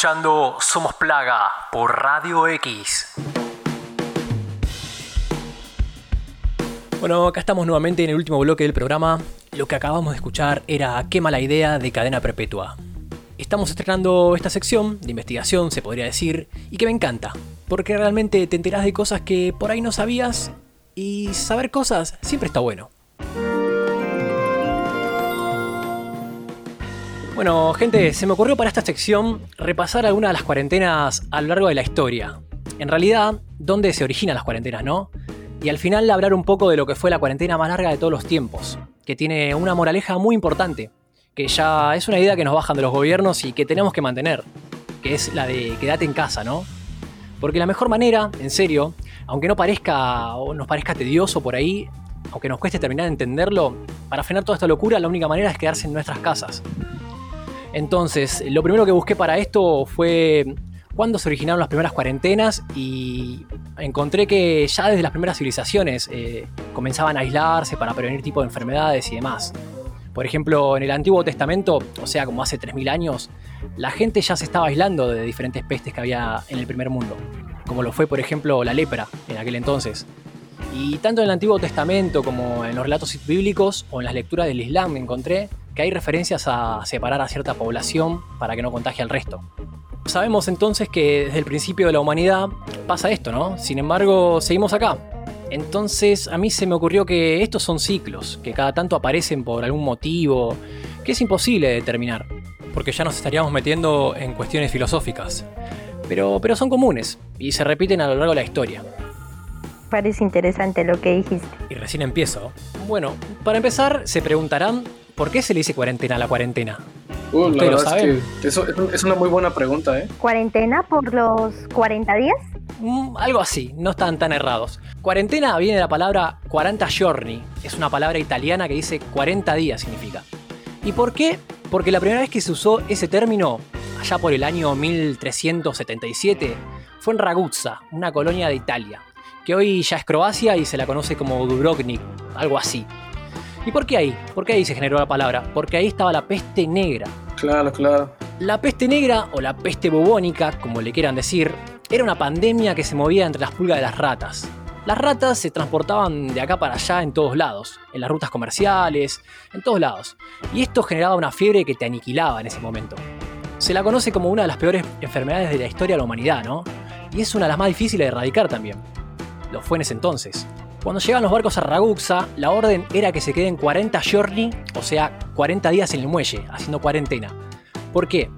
Escuchando Somos Plaga por Radio X. Bueno, acá estamos nuevamente en el último bloque del programa. Lo que acabamos de escuchar era Qué mala idea de cadena perpetua. Estamos estrenando esta sección de investigación, se podría decir, y que me encanta, porque realmente te enterás de cosas que por ahí no sabías y saber cosas siempre está bueno. Bueno, gente, se me ocurrió para esta sección repasar algunas de las cuarentenas a lo largo de la historia. En realidad, dónde se originan las cuarentenas, ¿no? Y al final hablar un poco de lo que fue la cuarentena más larga de todos los tiempos, que tiene una moraleja muy importante, que ya es una idea que nos bajan de los gobiernos y que tenemos que mantener, que es la de quédate en casa, ¿no? Porque la mejor manera, en serio, aunque no parezca o nos parezca tedioso por ahí, aunque nos cueste terminar de entenderlo, para frenar toda esta locura la única manera es quedarse en nuestras casas. Entonces, lo primero que busqué para esto fue cuándo se originaron las primeras cuarentenas y encontré que ya desde las primeras civilizaciones eh, comenzaban a aislarse para prevenir tipo de enfermedades y demás. Por ejemplo, en el Antiguo Testamento, o sea, como hace 3.000 años, la gente ya se estaba aislando de diferentes pestes que había en el primer mundo, como lo fue, por ejemplo, la lepra en aquel entonces. Y tanto en el Antiguo Testamento como en los relatos bíblicos o en las lecturas del Islam encontré que hay referencias a separar a cierta población para que no contagie al resto. Sabemos entonces que desde el principio de la humanidad pasa esto, ¿no? Sin embargo, seguimos acá. Entonces a mí se me ocurrió que estos son ciclos, que cada tanto aparecen por algún motivo, que es imposible de determinar, porque ya nos estaríamos metiendo en cuestiones filosóficas. Pero, pero son comunes y se repiten a lo largo de la historia. Parece interesante lo que dijiste. Y recién empiezo. Bueno, para empezar, se preguntarán por qué se le dice cuarentena a la cuarentena. Uh, la Ustedes lo verdad es saben. que eso es- es una muy buena pregunta, ¿eh? ¿Cuarentena por los 40 días? Mm, algo así, no están tan errados. Cuarentena viene de la palabra 40 giorni, es una palabra italiana que dice 40 días significa. ¿Y por qué? Porque la primera vez que se usó ese término, allá por el año 1377, fue en Ragusa, una colonia de Italia, que hoy ya es Croacia y se la conoce como Dubrovnik, algo así. ¿Y por qué ahí? ¿Por qué ahí se generó la palabra? Porque ahí estaba la peste negra. Claro, claro. La peste negra o la peste bubónica, como le quieran decir, era una pandemia que se movía entre las pulgas de las ratas. Las ratas se transportaban de acá para allá en todos lados, en las rutas comerciales, en todos lados. Y esto generaba una fiebre que te aniquilaba en ese momento. Se la conoce como una de las peores enfermedades de la historia de la humanidad, ¿no? Y es una de las más difíciles de erradicar también. Lo fue en ese entonces. Cuando llegan los barcos a Ragusa, la orden era que se queden 40 giorni, o sea, 40 días en el muelle, haciendo cuarentena. ¿Por qué?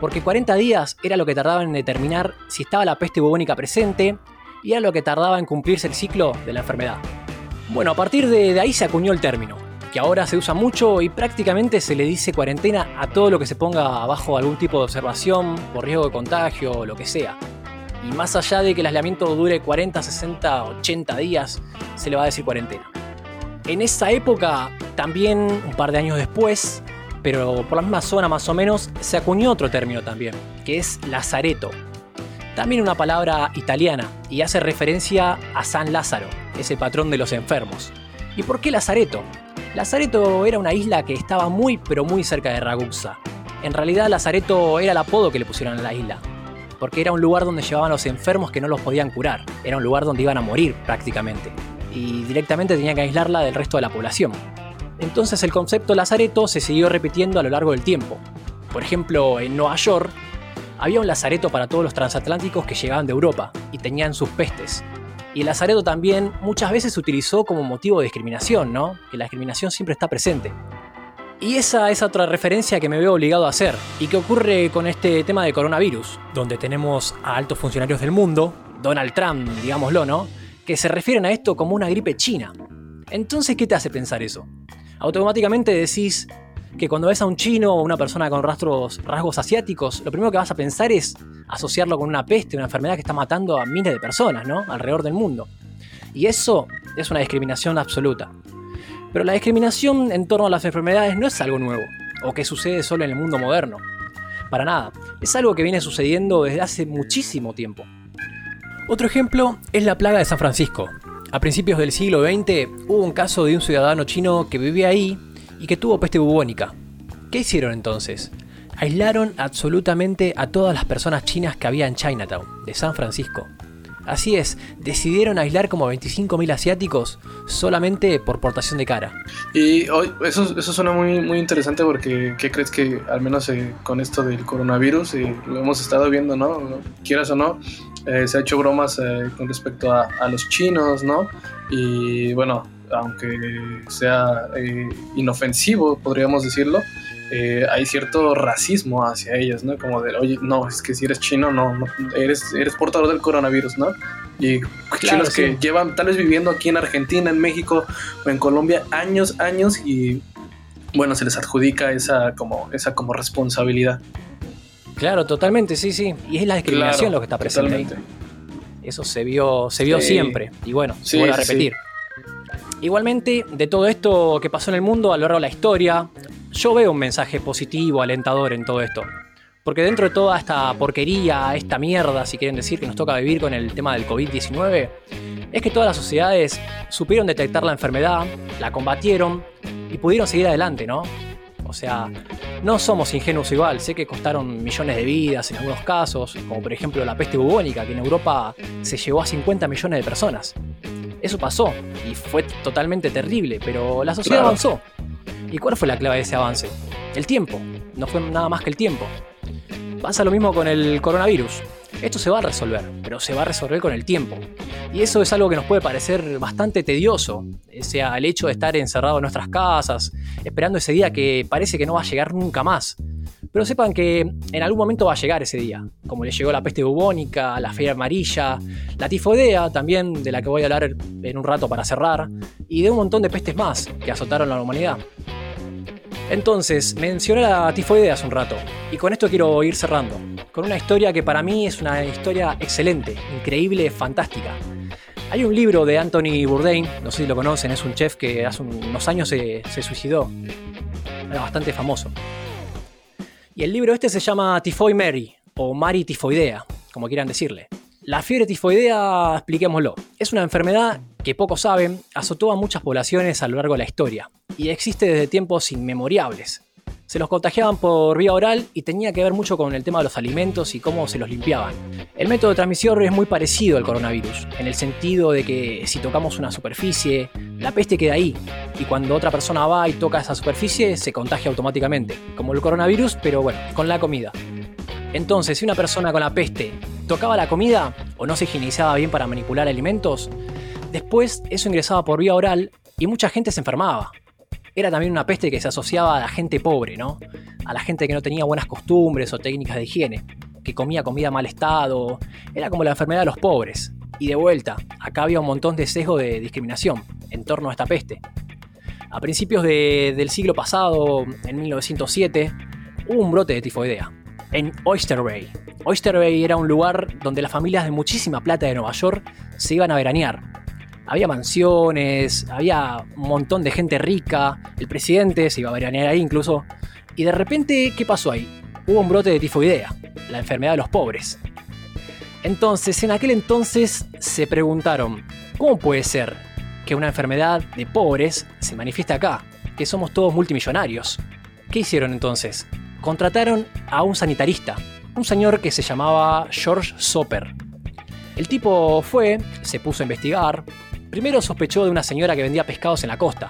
Porque 40 días era lo que tardaba en determinar si estaba la peste bubónica presente y era lo que tardaba en cumplirse el ciclo de la enfermedad. Bueno, a partir de ahí se acuñó el término, que ahora se usa mucho y prácticamente se le dice cuarentena a todo lo que se ponga bajo algún tipo de observación por riesgo de contagio o lo que sea. Y más allá de que el aislamiento dure 40, 60, 80 días, se le va a decir cuarentena. En esa época, también un par de años después, pero por la misma zona más o menos, se acuñó otro término también, que es lazareto. También una palabra italiana y hace referencia a San Lázaro, ese patrón de los enfermos. ¿Y por qué Lazareto? Lazareto era una isla que estaba muy pero muy cerca de Ragusa. En realidad Lazareto era el apodo que le pusieron a la isla, porque era un lugar donde llevaban a los enfermos que no los podían curar, era un lugar donde iban a morir prácticamente, y directamente tenían que aislarla del resto de la población. Entonces el concepto Lazareto se siguió repitiendo a lo largo del tiempo. Por ejemplo, en Nueva York había un lazareto para todos los transatlánticos que llegaban de Europa y tenían sus pestes. Y el lazareto también muchas veces se utilizó como motivo de discriminación, ¿no? Que la discriminación siempre está presente. Y esa es otra referencia que me veo obligado a hacer. ¿Y qué ocurre con este tema de coronavirus? Donde tenemos a altos funcionarios del mundo, Donald Trump, digámoslo, ¿no? Que se refieren a esto como una gripe china. Entonces, ¿qué te hace pensar eso? Automáticamente decís que cuando ves a un chino o una persona con rasgos asiáticos, lo primero que vas a pensar es asociarlo con una peste, una enfermedad que está matando a miles de personas, ¿no? Alrededor del mundo. Y eso es una discriminación absoluta. Pero la discriminación en torno a las enfermedades no es algo nuevo, o que sucede solo en el mundo moderno. Para nada, es algo que viene sucediendo desde hace muchísimo tiempo. Otro ejemplo es la plaga de San Francisco. A principios del siglo XX hubo un caso de un ciudadano chino que vivía ahí y que tuvo peste bubónica. ¿Qué hicieron entonces? Aislaron absolutamente a todas las personas chinas que había en Chinatown, de San Francisco. Así es, decidieron aislar como 25.000 asiáticos solamente por portación de cara. Y hoy, eso, eso suena muy, muy interesante porque, ¿qué crees que al menos eh, con esto del coronavirus, eh, lo hemos estado viendo, ¿no? Quieras o no, eh, se ha hecho bromas eh, con respecto a, a los chinos, ¿no? Y bueno, aunque sea inofensivo, podríamos decirlo, eh, hay cierto racismo hacia ellos, ¿no? Como de, oye, no, es que si eres chino, no, no eres, eres portador del coronavirus, ¿no? Y chinos sí. que llevan tal vez viviendo aquí en Argentina, en México o en Colombia años, años y bueno, se les adjudica esa como, esa como responsabilidad. Claro, totalmente, sí, sí. Y es la discriminación Claro, lo que está presente ahí. Eso se vio, se vio Sí. siempre. Y bueno, Sí, se vuelve a repetir. Igualmente, de todo esto que pasó en el mundo a lo largo de la historia, yo veo un mensaje positivo, alentador en todo esto. Porque dentro de toda esta porquería, esta mierda, si quieren decir, que nos toca vivir con el tema del COVID-19, es que todas las sociedades supieron detectar la enfermedad, la combatieron y pudieron seguir adelante, ¿no? O sea, no somos ingenuos igual, sé que costaron millones de vidas en algunos casos, como por ejemplo la peste bubónica, que en Europa se llevó a 50 millones de personas. Eso pasó y fue totalmente terrible, pero la sociedad Claro. avanzó. ¿Y cuál fue la clave de ese avance? El tiempo. No fue nada más que el tiempo. Pasa lo mismo con el coronavirus. Esto se va a resolver, pero se va a resolver con el tiempo. Y eso es algo que nos puede parecer bastante tedioso, o sea, el hecho de estar encerrados en nuestras casas, esperando ese día que parece que no va a llegar nunca más. Pero sepan que en algún momento va a llegar ese día, como le llegó la peste bubónica, la fiebre amarilla, la tifoidea también, de la que voy a hablar en un rato para cerrar, y de un montón de pestes más que azotaron a la humanidad. Entonces, mencioné la tifoidea hace un rato, y con esto quiero ir cerrando, con una historia que para mí es una historia excelente, increíble, fantástica. Hay un libro de Anthony Bourdain, no sé si lo conocen, es un chef que hace unos años se, suicidó. Era bastante famoso. Y el libro este se llama Tifoid Mary, o Mary tifoidea, como quieran decirle. La fiebre tifoidea, expliquémoslo, es una enfermedad que pocos saben, azotó a muchas poblaciones a lo largo de la historia, y existe desde tiempos inmemorables. Se los contagiaban por vía oral y tenía que ver mucho con el tema de los alimentos y cómo se los limpiaban. El método de transmisión es muy parecido al coronavirus, en el sentido de que si tocamos una superficie, la peste queda ahí, y cuando otra persona va y toca esa superficie, se contagia automáticamente, como el coronavirus, pero bueno, con la comida. Entonces, si una persona con la peste tocaba la comida o no se higienizaba bien para manipular alimentos, después eso ingresaba por vía oral y mucha gente se enfermaba. Era también una peste que se asociaba a la gente pobre, ¿no? A la gente que no tenía buenas costumbres o técnicas de higiene, que comía comida mal estado. Era como la enfermedad de los pobres. Y de vuelta, acá había un montón de sesgo de discriminación en torno a esta peste. A principios de- del siglo pasado, en 1907, hubo un brote de tifoidea en Oyster Bay. Oyster Bay era un lugar donde las familias de muchísima plata de Nueva York se iban a veranear. Había mansiones, había un montón de gente rica, el presidente se iba a veranear ahí incluso. Y de repente, ¿qué pasó ahí? Hubo un brote de tifoidea, la enfermedad de los pobres. Entonces, en aquel entonces se preguntaron, ¿cómo puede ser que una enfermedad de pobres se manifieste acá? Que somos todos multimillonarios. ¿Qué hicieron entonces? Contrataron a un sanitarista, un señor que se llamaba George Soper. El tipo fue, se puso a investigar. Primero sospechó de una señora que vendía pescados en la costa,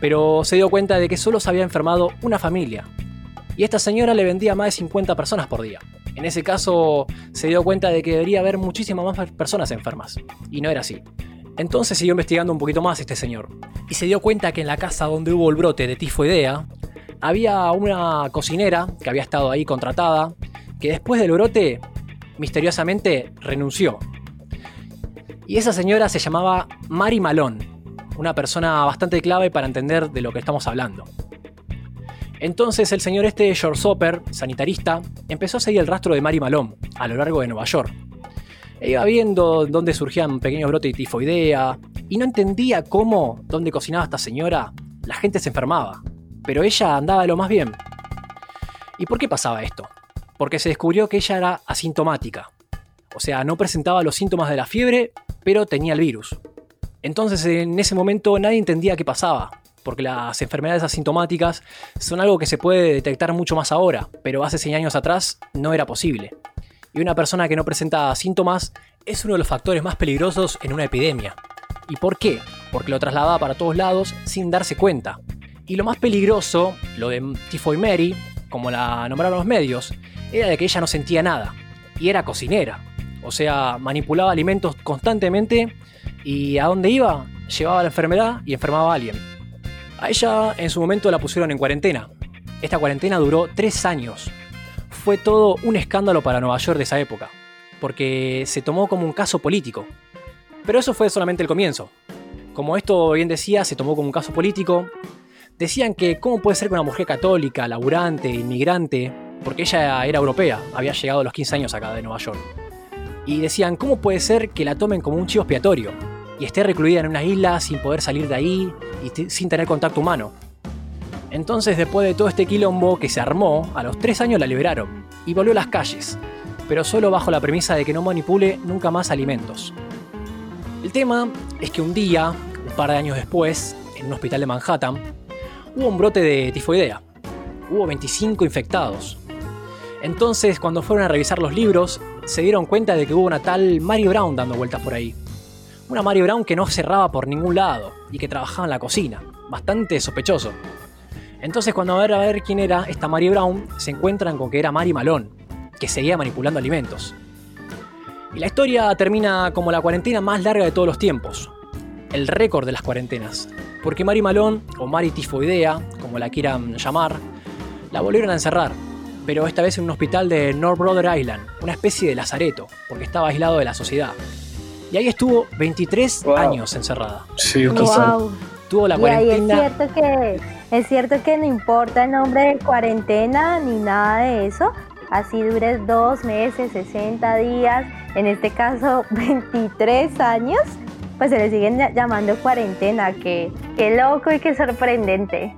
pero se dio cuenta de que solo se había enfermado una familia. Y esta señora le vendía a más de 50 personas por día. En ese caso, se dio cuenta de que debería haber muchísimas más personas enfermas. Y no era así. Entonces siguió investigando un poquito más este señor. Y se dio cuenta que en la casa donde hubo el brote de tifoidea, había una cocinera que había estado ahí contratada, que después del brote, misteriosamente renunció. Y esa señora se llamaba Mary Malone, una persona bastante clave para entender de lo que estamos hablando. Entonces el señor este, George Soper, sanitarista, empezó a seguir el rastro de Mary Malone a lo largo de Nueva York. E iba viendo dónde surgían pequeños brotes de tifoidea y no entendía cómo, donde cocinaba esta señora, la gente se enfermaba. Pero ella andaba lo más bien. ¿Y por qué pasaba esto? Porque se descubrió que ella era asintomática. O sea, no presentaba los síntomas de la fiebre, pero tenía el virus. Entonces en ese momento nadie entendía qué pasaba, porque las enfermedades asintomáticas son algo que se puede detectar mucho más ahora, pero hace 100 años atrás no era posible. Y una persona que no presenta síntomas es uno de los factores más peligrosos en una epidemia. ¿Y por qué? Porque lo trasladaba para todos lados sin darse cuenta. Y lo más peligroso, lo de Tifoid Mary, como la nombraron los medios, era de que ella no sentía nada. Y era cocinera. O sea, manipulaba alimentos constantemente y a dónde iba, llevaba la enfermedad y enfermaba a alguien. A ella en su momento la pusieron en cuarentena. Esta cuarentena duró tres años. Fue todo un escándalo para Nueva York de esa época, porque se tomó como un caso político. Pero eso fue solamente el comienzo. Como esto bien decía, se tomó como un caso político. Decían que cómo puede ser que una mujer católica, laburante, inmigrante, porque ella era europea, había llegado a los 15 años acá de Nueva York. Y decían, ¿cómo puede ser que la tomen como un chivo expiatorio? Y esté recluida en una isla sin poder salir de ahí y sin tener contacto humano. Entonces, después de todo este quilombo que se armó, a los tres años la liberaron y volvió a las calles, pero solo bajo la premisa de que no manipule nunca más alimentos. El tema es que un día, un par de años después, en un hospital de Manhattan, hubo un brote de tifoidea. Hubo 25 infectados. Entonces, cuando fueron a revisar los libros, se dieron cuenta de que hubo una tal Mary Brown dando vueltas por ahí. Una Mary Brown que no cerraba por ningún lado y que trabajaba en la cocina. Bastante sospechoso. Entonces, cuando van a ver quién era esta Mary Brown, se encuentran con que era Mary Malone, que seguía manipulando alimentos. Y la historia termina como la cuarentena más larga de todos los tiempos. El récord de las cuarentenas. Porque Mary Malone, o Mary Tifoidea, como la quieran llamar, la volvieron a encerrar. Pero esta vez en un hospital de North Brother Island, una especie de lazareto, porque estaba aislado de la sociedad. Y ahí estuvo 23 años encerrada. Sí, Wow. Tuvo la Y ahí es cuarentena. cierto que es cierto que no importa el nombre de cuarentena ni nada de eso. Así dures dos meses, 60 días, en este caso 23 años, pues se le siguen ll- llamando cuarentena. Qué loco y qué sorprendente.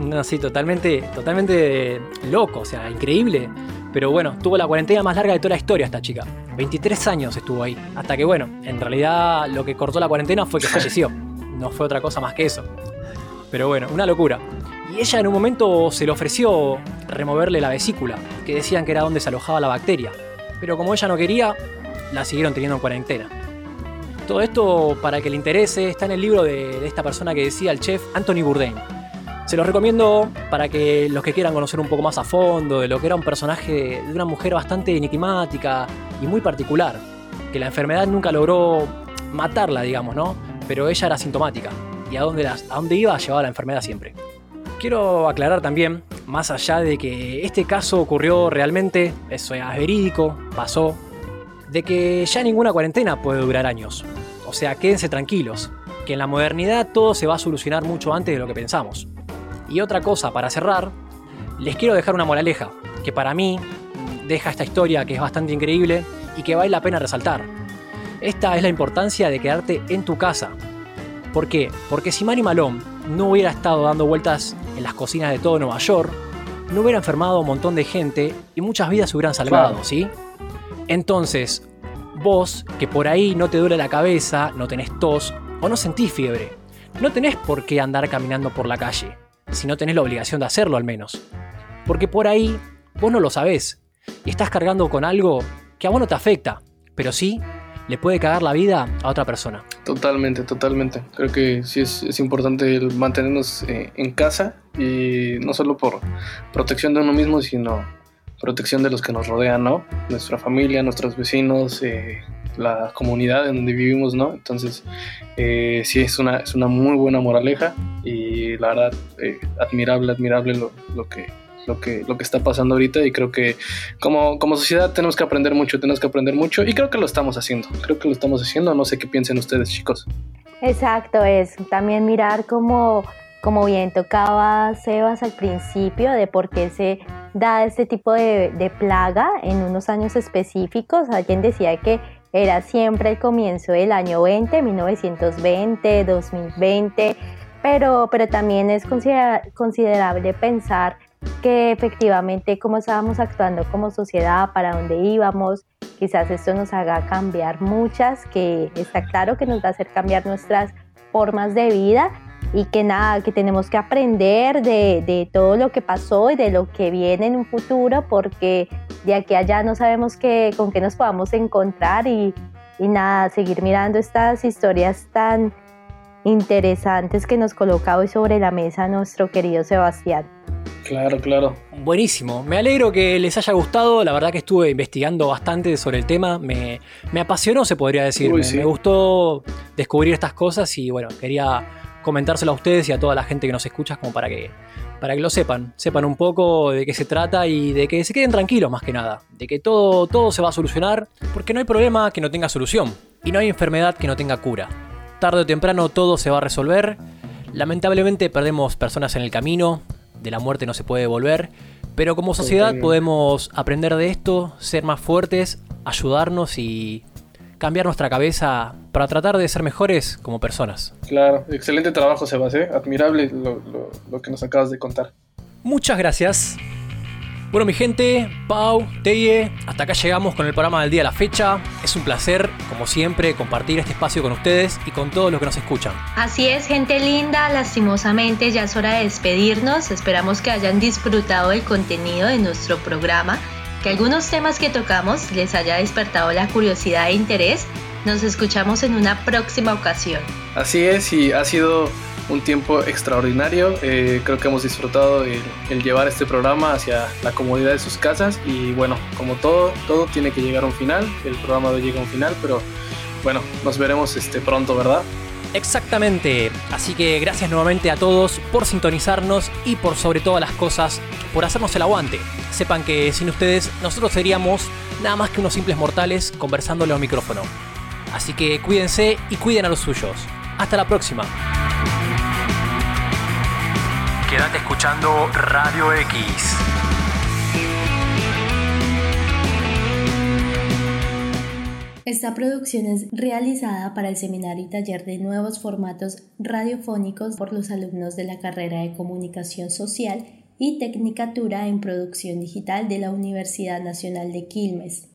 No, sí, totalmente, totalmente loco, o sea, increíble. Pero bueno, tuvo la cuarentena más larga de toda la historia esta chica. 23 años estuvo ahí. Hasta que bueno, en realidad lo que cortó la cuarentena fue que falleció. No fue otra cosa más que eso. Pero bueno, una locura. Y ella en un momento se le ofreció removerle la vesícula, que decían que era donde se alojaba la bacteria. Pero como ella no quería, la siguieron teniendo en cuarentena. Todo esto, para que le interese, está en el libro de, esta persona que decía el chef Anthony Bourdain. Se los recomiendo para que los que quieran conocer un poco más a fondo de lo que era un personaje de una mujer bastante enigmática y muy particular, que la enfermedad nunca logró matarla, digamos, ¿no? Pero ella era sintomática y a dónde, a dónde iba llevaba la enfermedad siempre. Quiero aclarar también, más allá de que este caso ocurrió realmente, eso es verídico, pasó, de que ya ninguna cuarentena puede durar años. O sea, quédense tranquilos, que en la modernidad todo se va a solucionar mucho antes de lo que pensamos. Y otra cosa, para cerrar, les quiero dejar una moraleja, que para mí deja esta historia que es bastante increíble y que vale la pena resaltar. Esta es la importancia de quedarte en tu casa. ¿Por qué? Porque si Manny Malone no hubiera estado dando vueltas en las cocinas de todo Nueva York, no hubiera enfermado a un montón de gente y muchas vidas se hubieran salvado. ¿sí? Entonces, vos que por ahí no te duele la cabeza, no tenés tos o no sentís fiebre, no tenés por qué andar caminando por la calle, si no tenés la obligación de hacerlo al menos. Porque por ahí vos no lo sabés y estás cargando con algo que a vos no te afecta, pero sí le puede cagar la vida a otra persona. Totalmente, totalmente. Creo que sí es, importante mantenernos eh, en casa y no solo por protección de uno mismo, sino protección de los que nos rodean, ¿no? Nuestra familia, nuestros vecinos, eh, la comunidad en donde vivimos, ¿no? Entonces, eh, sí es una, es una muy buena moraleja y la verdad, eh, admirable, admirable lo, lo que, lo, que, lo que está pasando ahorita y creo que como, como sociedad tenemos que aprender mucho, tenemos que aprender mucho y creo que lo estamos haciendo, creo que lo estamos haciendo, no sé qué piensen ustedes chicos. Exacto, es también mirar como, como bien tocaba Sebas al principio de por qué se da este tipo de, plaga en unos años específicos. Alguien decía que era siempre el comienzo del año 20, 1920, 2020, pero, pero también es considera- considerable pensar que efectivamente cómo estábamos actuando como sociedad, para dónde íbamos, quizás esto nos haga cambiar muchas, que está claro que nos va a hacer cambiar nuestras formas de vida y que nada, que tenemos que aprender de, de todo lo que pasó y de lo que viene en un futuro, porque de aquí a allá no sabemos qué, con qué nos podamos encontrar y, y nada, seguir mirando estas historias tan interesantes que nos coloca hoy sobre la mesa nuestro querido Sebastián. Claro, claro. Buenísimo, me alegro que les haya gustado, la verdad que estuve investigando bastante sobre el tema, me, me apasionó se podría decir, Uy, me, sí. me gustó descubrir estas cosas y bueno, quería comentárselo a ustedes y a toda la gente que nos escucha como para que, para que lo sepan, sepan un poco de qué se trata y de que se queden tranquilos más que nada, de que todo, todo se va a solucionar porque no hay problema que no tenga solución y no hay enfermedad que no tenga cura. Tarde o temprano todo se va a resolver, lamentablemente perdemos personas en el camino, de la muerte no se puede volver, pero como sociedad podemos aprender de esto, ser más fuertes, ayudarnos y cambiar nuestra cabeza para tratar de ser mejores como personas. Claro, excelente trabajo, Sebas, ¿eh? admirable lo, lo- lo que nos acabas de contar. Muchas gracias. Bueno, mi gente, Pau, Teye, hasta acá llegamos con el programa del día a la fecha. Es un placer, como siempre, compartir este espacio con ustedes y con todos los que nos escuchan. Así es, gente linda, lastimosamente ya es hora de despedirnos. Esperamos que hayan disfrutado del contenido de nuestro programa, que algunos temas que tocamos les haya despertado la curiosidad e interés. Nos escuchamos en una próxima ocasión. Así es, y ha sido un tiempo extraordinario. eh, creo que hemos disfrutado el, el llevar este programa hacia la comodidad de sus casas. Y bueno, como todo, todo tiene que llegar a un final. El programa de hoy llega a un final, pero bueno, nos veremos este, pronto, ¿verdad? Exactamente. Así que gracias nuevamente a todos por sintonizarnos y por sobre todas las cosas, por hacernos el aguante. Sepan que sin ustedes nosotros seríamos nada más que unos simples mortales conversándole a un micrófono. Así que cuídense y cuiden a los suyos. Hasta la próxima. Quédate escuchando Radio X. Esta producción es realizada para el seminario y taller de nuevos formatos radiofónicos por los alumnos de la carrera de Comunicación Social y Tecnicatura en Producción Digital de la Universidad Nacional de Quilmes.